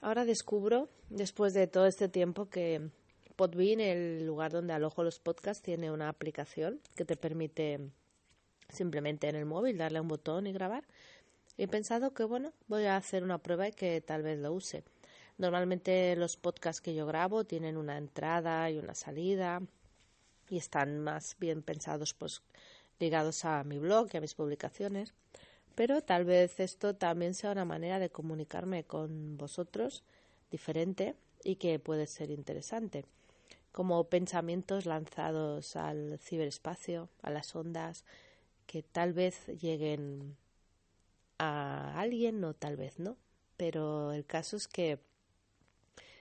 ahora descubro, después de todo este tiempo, que Podbean, el lugar donde alojo los podcasts, tiene una aplicación que te permite simplemente en el móvil darle un botón y grabar. He pensado que, bueno, voy a hacer una prueba y que tal vez lo use. Normalmente los podcasts que yo grabo tienen una entrada y una salida y están más bien pensados pues ligados a mi blog y a mis publicaciones. Pero tal vez esto también sea una manera de comunicarme con vosotros diferente y que puede ser interesante, como pensamientos lanzados al ciberespacio, a las ondas, que tal vez lleguen a alguien o tal vez no. Pero el caso es que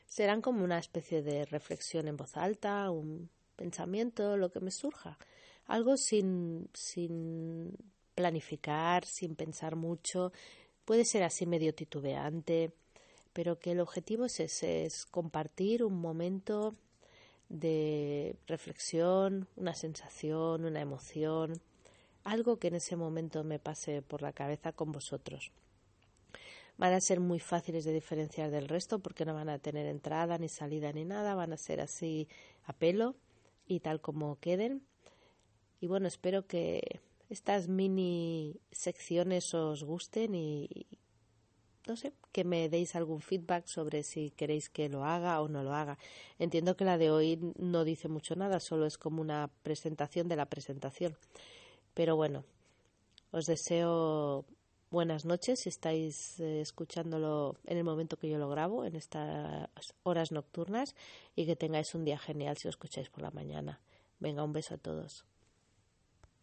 serán como una especie de reflexión en voz alta, un pensamiento, lo que me surja. Algo sin, sin planificar, sin pensar mucho. Puede ser así medio titubeante, pero que el objetivo es ese, es compartir un momento de reflexión, una sensación, una emoción, algo que en ese momento me pase por la cabeza con vosotros. Van a ser muy fáciles de diferenciar del resto porque no van a tener entrada ni salida ni nada, van a ser así a pelo y tal como queden. Y bueno, espero que estas mini secciones os gusten y no sé, que me deis algún feedback sobre si queréis que lo haga o no lo haga. Entiendo que la de hoy no dice mucho nada, solo es como una presentación de la presentación. Pero bueno, os deseo buenas noches si estáis eh, escuchándolo en el momento que yo lo grabo, en estas horas nocturnas, y que tengáis un día genial si os escucháis por la mañana. Venga, un beso a todos.